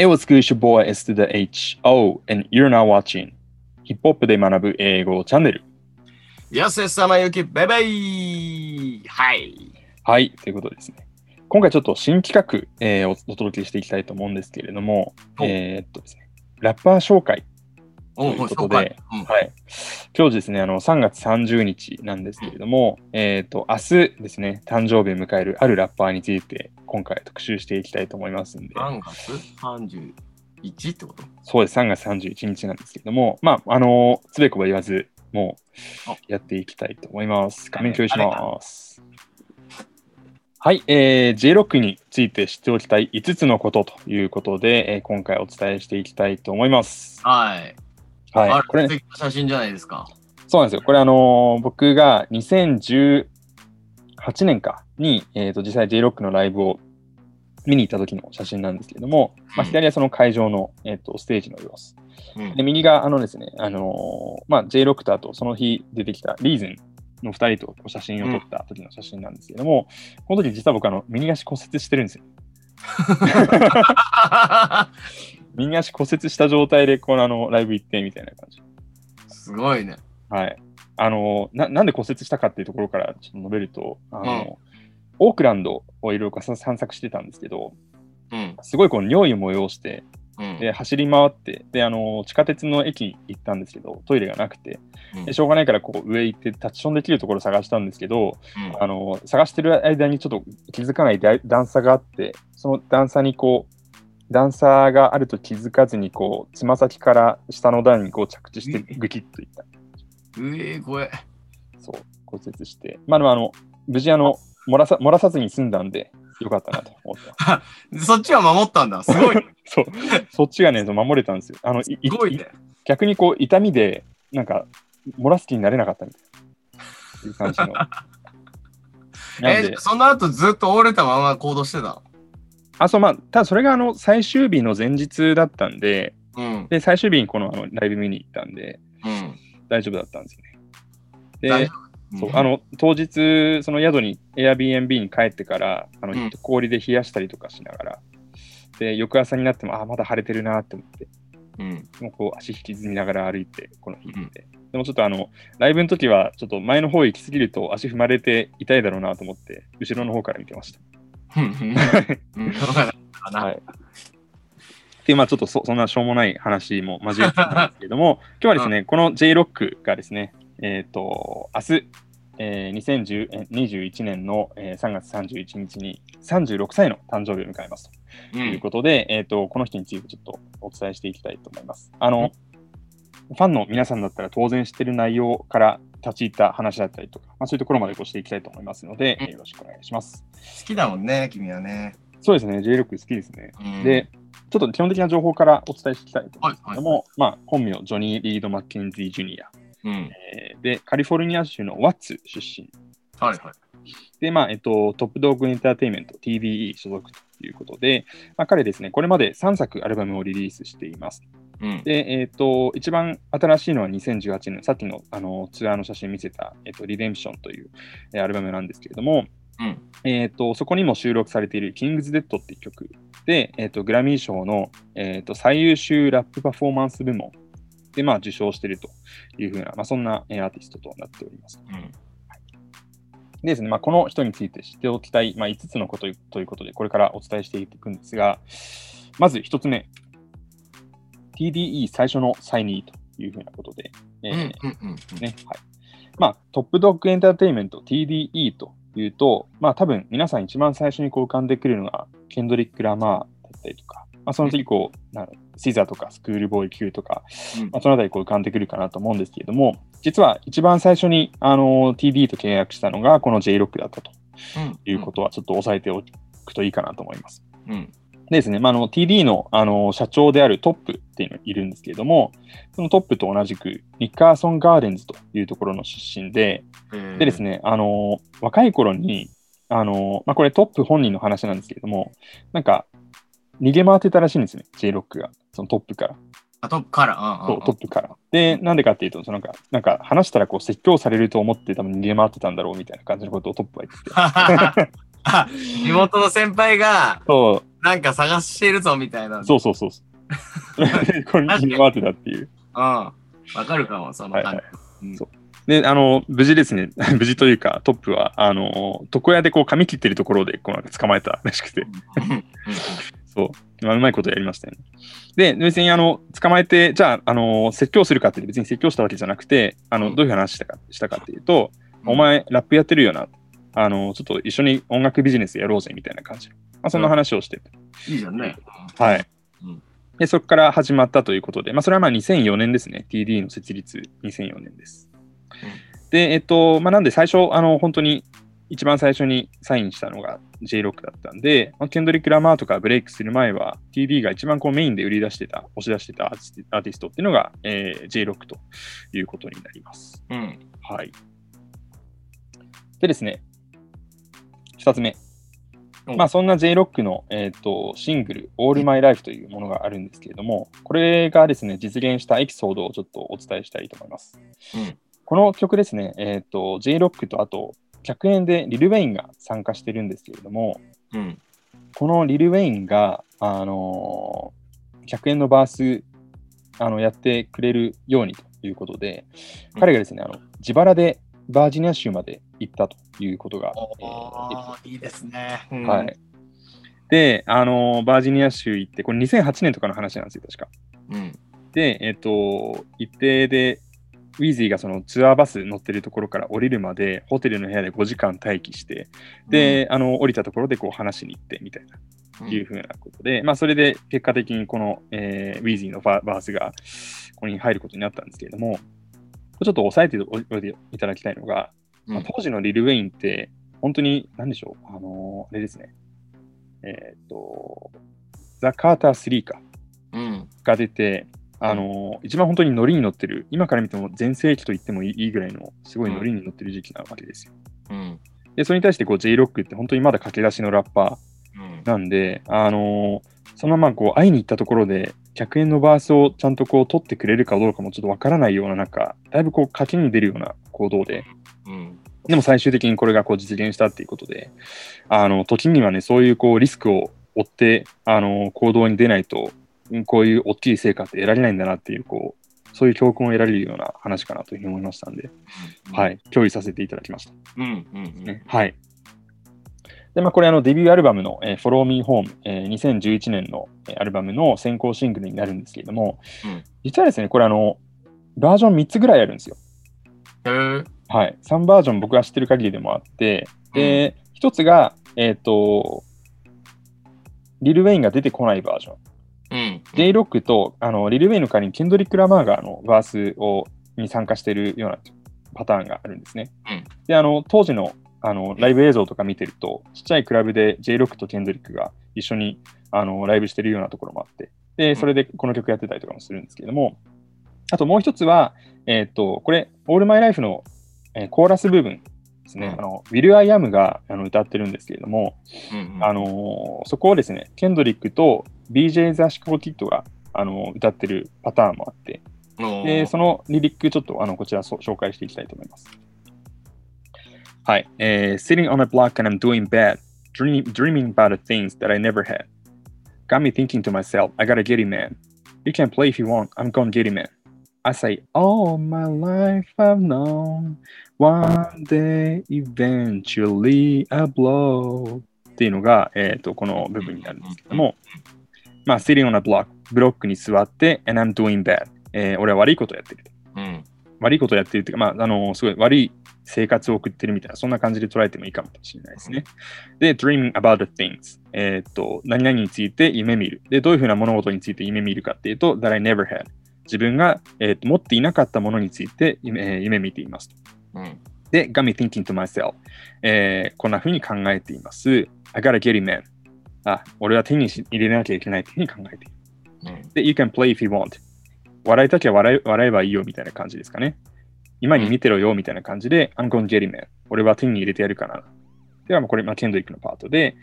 Hey, what's good? It's your boy S to the H. O. And you're now watching ヒップホップで学ぶ英語チャンネル。やすさまゆき、バイバイはい。はい、ということでですね。今回ちょっと新企画、えーおお届けしていきたいと思うんですけれども、おえーっとですね、ラッパー紹介おということでうんはい。今日ですね、あの、3月30日なんですけれども、えっ、と、明日ですね、誕生日を迎えるあるラッパーについて、今回特集していきたいと思いますんで、3月31ってこと？そうです、3月31日なんですけれども、まあ、あの、つべこば言わず、もう、やっていきたいと思います。画面共有します。はい、えー、J6 について知っておきたい5つのことということで、えー今回お伝えしていきたいと思います。はい。はい、あこれ、素敵な写真じゃないですか。そうなんですよ。これ、あのー僕が2018年かに、えー、と実際 J-ROCK のライブを見に行った時の写真なんですけれども、まあ、うん左はその会場の、えー、とステージの様子。うんで、右があのですね、あのーまあ、J-ROCK とあとその日出てきたリーズンの2人と写真を撮った時の写真なんですけれども、この時実は僕あの右足骨折してるんですよ。右足骨折した状態でこのあのライブ行ってみたいな感じ。すごいね。はい。あのな、なんで骨折したかっていうところからちょっと述べると、あの、オークランドをいろいろ散策してたんですけど、うん。すごいこう尿意を催して、うん。で、走り回って、で、あの、地下鉄の駅行ったんですけど、トイレがなくて、うんでしょうがないからこう上行ってタッチションできるところ探したんですけど、あの、探してる間にちょっと気づかないだ段差があって、その段差にこう、段差があると気づかずにこう、つま先から下の段にこう着地してグキッといった。うえー、怖え。そう、骨折して。まあでもあの、無事あの、漏らさ漏らさずに済んだんで、よかったなと思ってます。そっちは守ったんだ。すごい。そう、そっちがね、守れたんですよ。あの、いいね。逆にこう、痛みで、なんか、漏らす気になれなかったみたいな。いう感じの。えー、その後ずっと折れたまま行動してたあ、そう、まあ、ただそれがあの、最終日の前日だったんで、うん。で、最終日にこのあのライブ見に行ったんで、うん。大丈夫だったんですよね。でうあの当日、その宿に Airbnb に帰ってからあの、うん氷で冷やしたりとかしながら、で翌朝になっても、あ、まだ晴れてるなって思って、うん。もうこう足引きずりながら歩いて、この日行って、でもちょっとあのライブの時は、ちょっと前の方行き過ぎると足踏まれて痛いだろうなと思って、後ろの方から見てました。うん。うん。そうかな。はい。っていう、まあちょっとそそんなしょうもない話も交えてたんですけども、今日はですね、この J-ROCK がですね、えっ、と、明日、えー、2021年の、えー3月31日に36歳の誕生日を迎えますう。というんことで、えっ、と、この人についてちょっとお伝えしていきたいと思います。あの、ファンの皆さんだったら当然知ってる内容から立ち入った話だったりとか、まあ、そういうところまでごしていきたいと思いますので、えーよろしくお願いします。好きだもんね、君はね。そうですね、J-ROCK 好きですね。うんで、ちょっと基本的な情報からお伝えしていきたいと思うんですけども、はいまあ、本名、ジョニー・リード・マッケンジー・ジュニア、うん。えーで、カリフォルニア州のワッツ出身。はいはい。で、まあ、えっと、トップドッグエンターテインメント、TBE 所属ということで、まあ、彼ですね、これまで3作アルバムをリリースしています。うん。で、えっと、一番新しいのは2018年、さっきのあのツアーの写真見せた、えっと、リデンプションというえーアルバムなんですけれども、うん。えー、とそこにも収録されている King's Dead っていう曲で、えー、とグラミー賞の、えー、と最優秀ラップパフォーマンス部門で、まあ、受賞しているというふうな、まあ、そんな、えーアーティストとなっております。うん。でですね、まあ、この人について知っておきたい、まあ、5つのことということで、これからお伝えしていくんですが、まず1つ目、TDE 最初のサイニーというふうなことで。まあ、トップドッグエンターテインメント TDE というと、まあ、多分皆さん一番最初にこう浮かんでくるのが、ケンドリック・ラマーだったりとか、まあ、その次こう、なシザーとかスクールボーイ Q とか、うんまあ、そのあたりこう浮かんでくるかなと思うんですけれども、実は一番最初にあの TD と契約したのがこの J-ROCK だったとうん。いうことはちょっと押さえておくといいかなと思います。うん。でですね、まあ、あの TD のあの社長であるトップっていうのがいるんですけれども、そのトップと同じくニッカーソン・ガーデンズというところの出身で、でですね。ね、あの若い頃に、あのまあ、これトップ本人の話なんですけれども、なんか逃げ回ってたらしいんですね、J-ROCK が、そのトップから。あ、トップから。そうトップから。で、なんでかっていうと、そのなんか、なんか話したらこう説教されると思って多分逃げ回ってたんだろうみたいな感じのことをトップは言ってて。あ地元の先輩が、そう、なんか探してるぞみたいな。そうそうそう。これに回ってたっていう。うん。わかるかも、その感じ。はいはいうんそうで、あの、無事ですね、無事というか、トップは、あの、床屋でこう髪切ってるところで、こうなんか捕まえたらしくて、そう、まあ、うまいことやりましたよね。で、別に、あの、捕まえて、じゃあ、あの、説教するかって別に説教したわけじゃなくて、あの、うんどういう話したかしたかっていうと、お前、ラップやってるよな。あの、ちょっと一緒に音楽ビジネスやろうぜ、みたいな感じの。まあ、そんな話をしてて。いいじゃんね。はい。うんで、そこから始まったということで、まあ、それはまあ2004年ですね。TD の設立2004年です。で、えっと、まあ、なんで最初、あの、本当に一番最初にサインしたのが J-ROCK だったんで、まあ、ケンドリック・ラマーとかブレイクする前は、TD が一番こうメインで売り出してた、押し出してたアーティストっていうのが、えー J-ROCK ということになります。うん。はい。でですね、二つ目。うんまあそんな J-ROCK の、えー、とシングル All My Life というものがあるんですけれども、これがですね、実現したエピソードをちょっとお伝えしたいと思います。うんこの曲ですね、えー、と J-ROCK とあと、客演でリル・ウェインが参加してるんですけれども、うん。このリル・ウェインが、あのー客演のバースあのやってくれるようにということで、うん彼がですね、あの自腹でバージニア州まで行ったということが、いいですね。うんはい。で、あのーバージニア州行って、これ2008年とかの話なんですよ、確か。うん。で、えっ、と、一定で、ウィーズーがそのツアーバス乗ってるところから降りるまで、ホテルの部屋で5時間待機して、で、あの降りたところでこう話しに行ってみたいな。うん、いうふうなことで、まあ、それで結果的にこの、えーウィーズィーのバーバースがここに入ることになったんですけれども、ちょっと押さえておいていただきたいのが、うんまあ当時のリル・ウェインって、本当に、何でしょう、あのーあれですね、えーっと、ザ・カーター3か、うん。が出て、あのー一番本当にノリに乗ってる、今から見ても全盛期と言ってもいいぐらいの、すごいノリに乗ってる時期なわけですよ。うん。で、それに対してこう J-ROCK って本当にまだ駆け出しのラッパー、うん。なんで、あのーそのままこう会いに行ったところで、100円のバースをちゃんとこう取ってくれるかどうかもちょっとわからないような中、だいぶこう賭けに出るような行動で、うん。でも最終的にこれがこう実現したっていうことで、あの時にはね、そういうこうリスクを負って、あの行動に出ないと、うんこういう大きい成果って得られないんだなっていう、こう、そういう教訓を得られるような話かなというふうに思いましたんで、は。い、共有させていただきました。うん。うん。ね。はい。で、まあ、これ、あの、デビューアルバムの、えー Follow Me Home、えー2011年のえーアルバムの先行シングルになるんですけれども、うん実はですね、これ、あの、バージョン3つぐらいあるんですよ。へえ。はい。3バージョン僕が知ってる限りでもあって、で、1つが、えっ、と、リル・ウェインが出てこないバージョン。うん。J-ROCK とあのリル・ウェインの代わりにケンドリック・ラマーがあのバースをに参加しているようなパターンがあるんですね。うんで、あの当時のあのライブ映像とか見てると、ちっちゃいクラブで J-ROCK とケンドリックが一緒にあのライブしてるようなところもあって、で、それでこの曲やってたりとかもするんですけれども、あともう一つは、えっ、と、これ、All My Life の、えーコーラス部分ですね、うんあの Will I Am があの歌ってるんですけれども、うん。あのーそこをですね、ケンドリックと BJ ザ・シカゴ・キッドが、あのー歌ってるパターンもあって、のでそのリリックちょっとあのこちら紹介していきたいと思います。はい。えー Sitting on a block and I'm doing bad, dream, dreaming about the things that I never had. Got me thinking to myself, I gotta get it, man. You can play if you want, I'm gonna get it, man. I say, all my life I've known, one day eventually I blow. っていうのが、えっ、と、この部分になるんですけども、まあ、sitting on a block、ブロックに座って、and I'm doing bad、えー俺は悪いことをやってると。うん。悪いことをやってるっていうか、まあ、あの、すごい悪い生活を送ってるみたいな、そんな感じで捉えてもいいかもしれないですね。で、dreaming about the things。えーっと、何々について夢見る。で、どういうふうな物事について夢見るかっていうと、that I never had。自分が、えー持っていなかったものについて夢,、えー夢見ていますと。うん。で、got me thinking to myself、えーこんなふうに考えています。I gotta get it, man. あ、俺は手にし入れなきゃいけないっていうふうに考えている。うん。で、You can play if you want. 笑いたきゃ笑えばいいよみたいな感じですかね。今に見てろよみたいな感じで、I'm gonna get it, man. 俺は手に入れてやるかな。では、まあこれ、まあ、ケンドリックのパートで、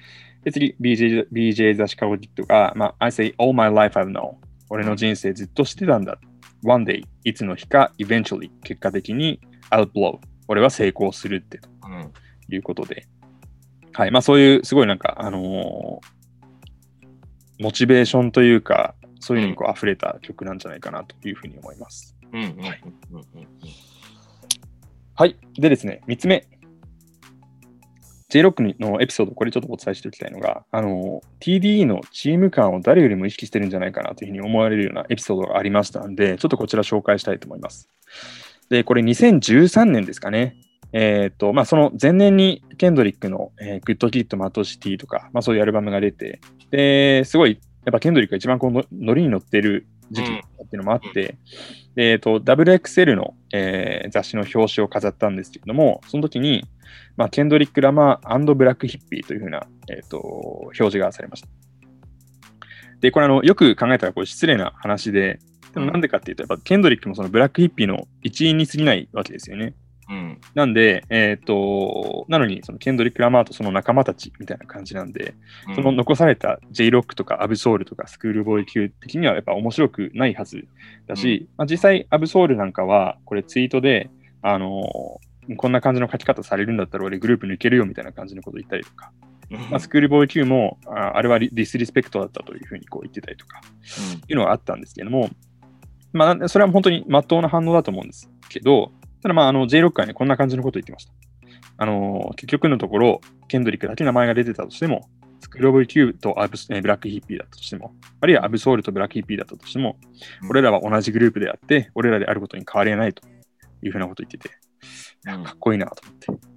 で次、BJ, BJ ザ・シカゴ・ディットが、まあ、I say all my life I've known. 俺の人生ずっとしてたんだ。One day, いつの日か、eventually, 結果的に、I'll blow. 俺は成功するってうん。いうことで。はい。まあそういう、すごいなんか、あのーモチベーションというか、そういうのにこう溢れた曲なんじゃないかなというふうに思います。はい。でですね、3つ目。J6 のエピソード、これちょっとお伝えしておきたいのが、の、TDE のチーム感を誰よりも意識してるんじゃないかなというふうに思われるようなエピソードがありましたんで、ちょっとこちら紹介したいと思います。で、これ2013年ですかね。えっ、と、まあ、その前年にケンドリックの、えー、グッドキット、マットシティとか、まあ、そういうアルバムが出て、で、すごい、やっぱケンドリックが一番このノリに乗ってる時期っていうのもあって、でえっ、と、WXL の、えー雑誌の表紙を飾ったんですけれども、その時に、まあ、ケンドリック・ラマーブラック・ヒッピーというふうな、えー、と表示がされました。で、これあの、よく考えたらこれ失礼な話で、でもなんでかっていうと、やっぱケンドリックもそのブラックヒッピーの一員に過ぎないわけですよね。うん。なんで、えっ、と、なのに、そのケンドリック・ラマーとその仲間たちみたいな感じなんで、うん。その残された J-ROCK とかアブソウルとかスクールボーイ級的にはやっぱ面白くないはずだし、まあ、実際アブソウルなんかはこれツイートで、あのーこんな感じの書き方されるんだったら俺グループ抜けるよみたいな感じのこと言ったりとか、まあ、スクールボーイ級もああれはリディスリスペクトだったというふうにこう言ってたりとかいうのがあったんですけども、まあ、それは本当に真っ当な反応だと思うんですけど、ただまあ、あの J-ROCK はね、こんな感じのことを言ってました。あのー結局のところ、ケンドリックだけ名前が出てたとしても、スクールオブ Q とアブス、えーブラックヒッピーだったとしても、あるいはアブソウルとブラックヒッピーだったとしても、うん。俺らは同じグループであって、俺らであることに変わりはないというふうなことを言ってて、うん。かっこいいなと思って。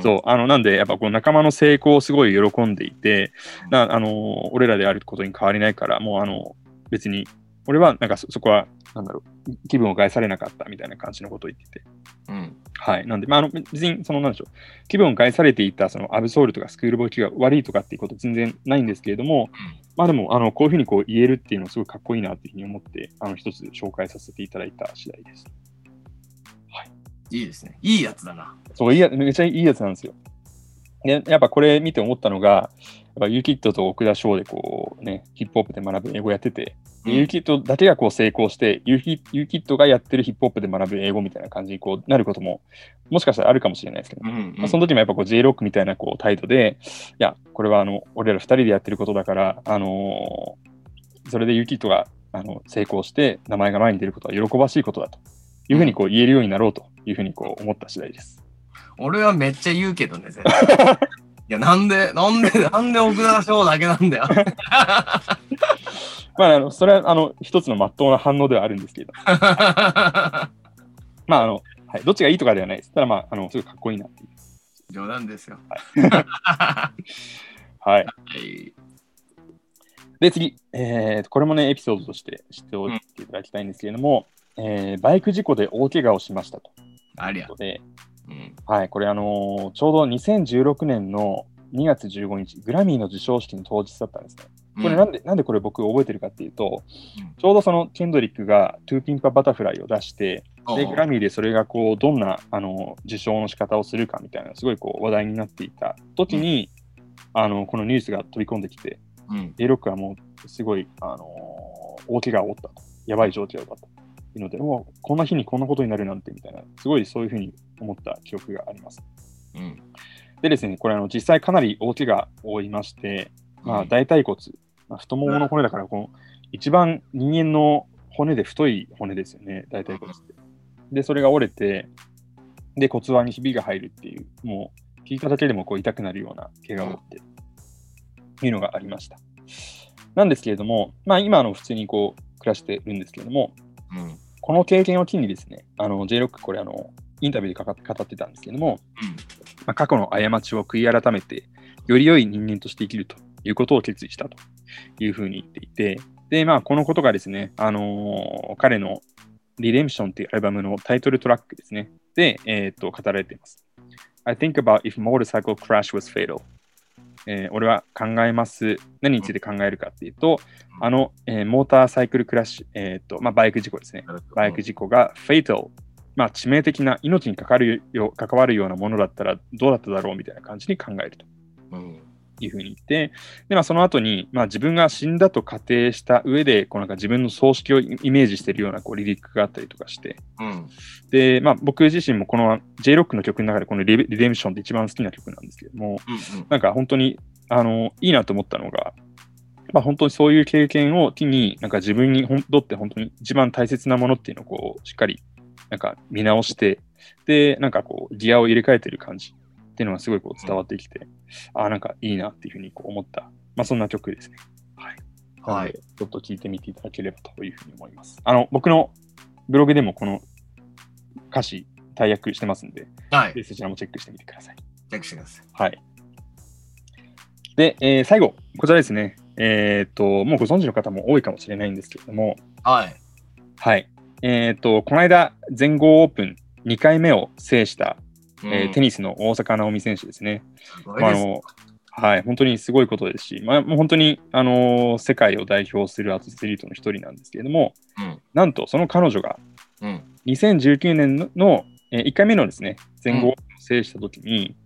そう、あの、なんで、やっぱこう仲間の成功をすごい喜んでいて、なあのー俺らであることに変わりないから、もうあの、別に、俺はなんかそそこは、なんだろう、気分を害されなかったみたいな感じのことを言ってて、うんはい。なんで、まあ、あの、別に、その、なんでしょう、気分を害されていた、その、アブソウルとかスクールボーイ級が悪いとかっていうこと全然ないんですけれども、まあでも、あの、こういうふうにこう言えるっていうのはすごいかっこいいなっていうふうに思って、あの、一つ紹介させていただいた次第です。いいですね。いいやつだな。そう、いいや、めっちゃいいやつなんですよ。で、やっぱこれ見て思ったのが、やっぱユーキットと奥田翔でこうね、ヒップホップで学ぶ英語やってて、うんユーキットだけがこう成功して、ユーキユーキットがやってるヒップホップで学ぶ英語みたいな感じにこうなることも、もしかしたらあるかもしれないですけど、うんうんまあ、その時もやっぱこう J-ROCK みたいなこう態度で、いや、これはあの俺ら二人でやってることだから、あのーそれでユーキットがあの成功して名前が前に出ることは喜ばしいことだというふうにこう言えるようになろうというふうにこう思った次第です。俺はめっちゃ言うけどね、絶対。いや、なんで、なんで、なんで奥田翔だけなんだよ。まあ、あのそれはあの一つの真っ当な反応ではあるんですけど、まああのはい、どっちがいいとかではないです。ただまあ、あのすごいかっこいいなっていう。冗談ですよ。はい。はい。で、次、えーこれもね、エピソードとして知っておいていただきたいんですけれども、えーバイク事故で大怪我をしましたとありゃで、うん。はい、これ、あのーちょうど2016年の2月15日、グラミーの授賞式の当日だったんですね。これなんで、なんでこれ僕覚えてるかっていうと、うんちょうどそのケンドリックがトゥーピンパバタフライを出して、で、グラミミーでそれがこう、どんな、あの、受賞の仕方をするかみたいな、すごいこう、話題になっていた時に、あの、このニュースが飛び込んできて、うん。A6 はもう、すごい、あの大怪我を負ったと。やばい状況だったと。いうので、もう、こんな日にこんなことになるなんて、みたいな、すごいそういうふうに思った記憶があります。うん。でですね、これ、あの、実際かなり大怪我を負いまして、まあ、大腿骨、まあ、太ももの骨だから、この、一番人間の骨で太い骨ですよね、大腿骨って。で、それが折れて、で、骨盤にひびが入るっていう、もう、聞いただけでもこう痛くなるような怪我を負って、いうのがありました。なんですけれども、まあ、今、あの、普通にこう、暮らしてるんですけれども、うん。この経験を機にですね、あの、J6、これ、あの、インタビューでかか語ってたんですけども、まあ、過去の過ちを悔い改めて、より良い人間として生きるということを決意したというふうに言っていて、で、まあ、このことがですね、あのー彼の Redemption というアルバムのタイトルトラックですね、で、えーっと、語られています。I think about if motorcycle crash was fatal. えー俺は考えます。何について考えるかっていうと、あの、えーモーターサイクルクラッシュ、えーっと、まあ、バイク事故ですね。バイク事故が fatal、まあ、致命的な命に関わるよ関わるようなものだったらどうだっただろうみたいな感じに考えるとうん。いうふうに言って、でまあ、その後に、まあ、自分が死んだと仮定した上でこうなんか自分の葬式をイメージしているようなこうリリックがあったりとかして、うん。でまあ、僕自身もこの J-ROCK の曲の中でこのリリデンションって一番好きな曲なんですけども、うん。なんか本当にあのいいなと思ったのが、まあ、本当にそういう経験を機に、なんか自分に本とって本当に一番大切なものっていうのをこうしっかりなんか見直して、で、なんかこうギアを入れ替えてる感じっていうのがすごいこう伝わってきて、ああ、なんかいいなっていうふうにこう思った、まあ、そんな曲ですね。はい。はい。ちょっと聞いてみていただければというふうに思います。あの、僕のブログでもこの歌詞、大役してますんで、はい。そちらもチェックしてみてください。チェックしてください。はい。で、えー最後、こちらですね。えっ、と、もうご存知の方も多いかもしれないんですけれども、はい。はい。えっ、と、この間、全豪オープン2回目を制した、えーテニニスの大坂なおみ選手ですね。ああのはい、本当にすごいことですし、まあ、もう本当に、あのー世界を代表するアスリートの一人なんですけれども、うん。なんとその彼女がうん。2019年のの、え1回目のですね、全豪を制したときに、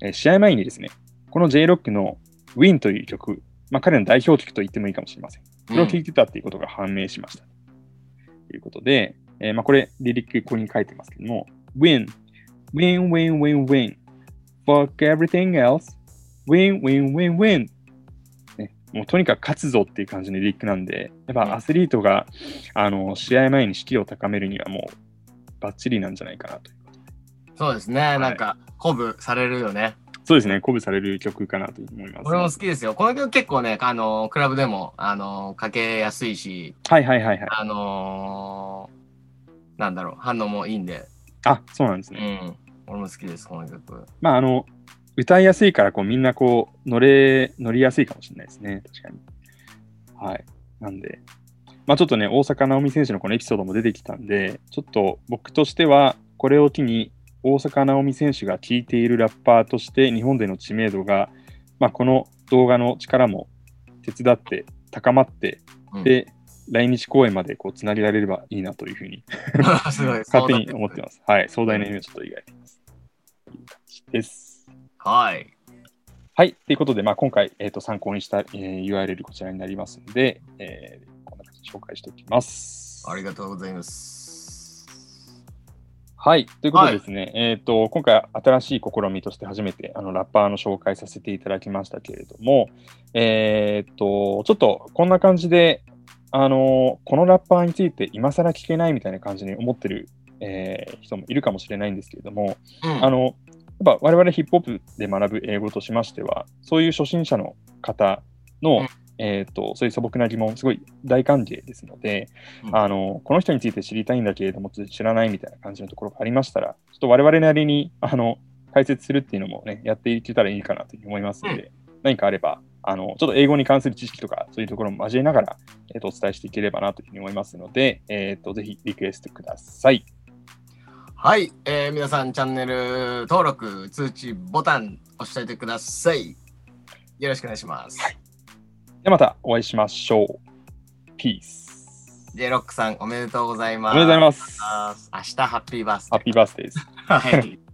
えー試合前にですね、この J-ROCK の Win という曲、まあ、彼の代表曲と言ってもいいかもしれません。それを聴いてたっていうことが判明しました。ということで、えーまあ、これ、リリックここに書いてますけども、Win, Win, Win, Win, Win, Fuck everything else, Win, Win, Win, Win. ね、もうとにかく勝つぞっていう感じのリリックなんで、やっうんぱアスリートが、あの試合前に士気を高めるにはもうバッチリなんじゃないかなということで。そうですね。なんか、鼓舞されるよね。そうですね、鼓舞される曲かなと思います、俺も好きですよ。この曲結構ね、あの、クラブでも、あの、かけやすいし、はいはいはいはい。あのーなんだろう、反応もいいんで、あ、そうなんですね。うん。俺も好きです、この曲。まあ、あの、歌いやすいから、こう、みんなこう、乗れ、乗りやすいかもしれないですね。確かに。はい。なんで、まあちょっとね、大坂なおみ選手のこのエピソードも出てきたんで、ちょっと僕としては、これを機に、大坂なおみ選手が聴いているラッパーとして、日本での知名度が、まあこの動画の力も手伝って、高まって、うん、で、来日公演までこうつなげられればいいなというふうに。勝手に思ってます。はい。壮大な夢をちょっと描いています。という感じです。はい。はい。ということで、まあ、今回、えー、と参考にした、えー URL こちらになりますので、えーこんな感じで紹介しておきます。ありがとうございます。はい。ということでですね、えっ、と、今回新しい試みとして初めてあのラッパーの紹介させていただきましたけれども、えっ、と、ちょっとこんな感じで、あのこのラッパーについて今更聞けないみたいな感じに思ってる、えー人もいるかもしれないんですけれども、うん。あの、やっぱ我々ヒップホップで学ぶ英語としましては、そういう初心者の方の、うん。えっ、と、そういう素朴な疑問、すごい大歓迎ですので、うん。あの、この人について知りたいんだけれども、知らないみたいな感じのところがありましたら、ちょっと我々なりに、あの、解説するっていうのもね、やっていけたらいいかなというふうに思いますので、何かあれば、あの、ちょっと英語に関する知識とか、そういうところも交えながら、えっ、と、お伝えしていければなというふうに思いますので、えっ、と、ぜひリクエストください。はい、えー皆さんチャンネル登録、通知ボタン押しておいてください。よろしくお願いします。ではまたお会いしましょう。ピース。J ロックさんおめでとうございます。おめでとうございます。明日ハッピーバースデー。ハッピーバースデーです。はい。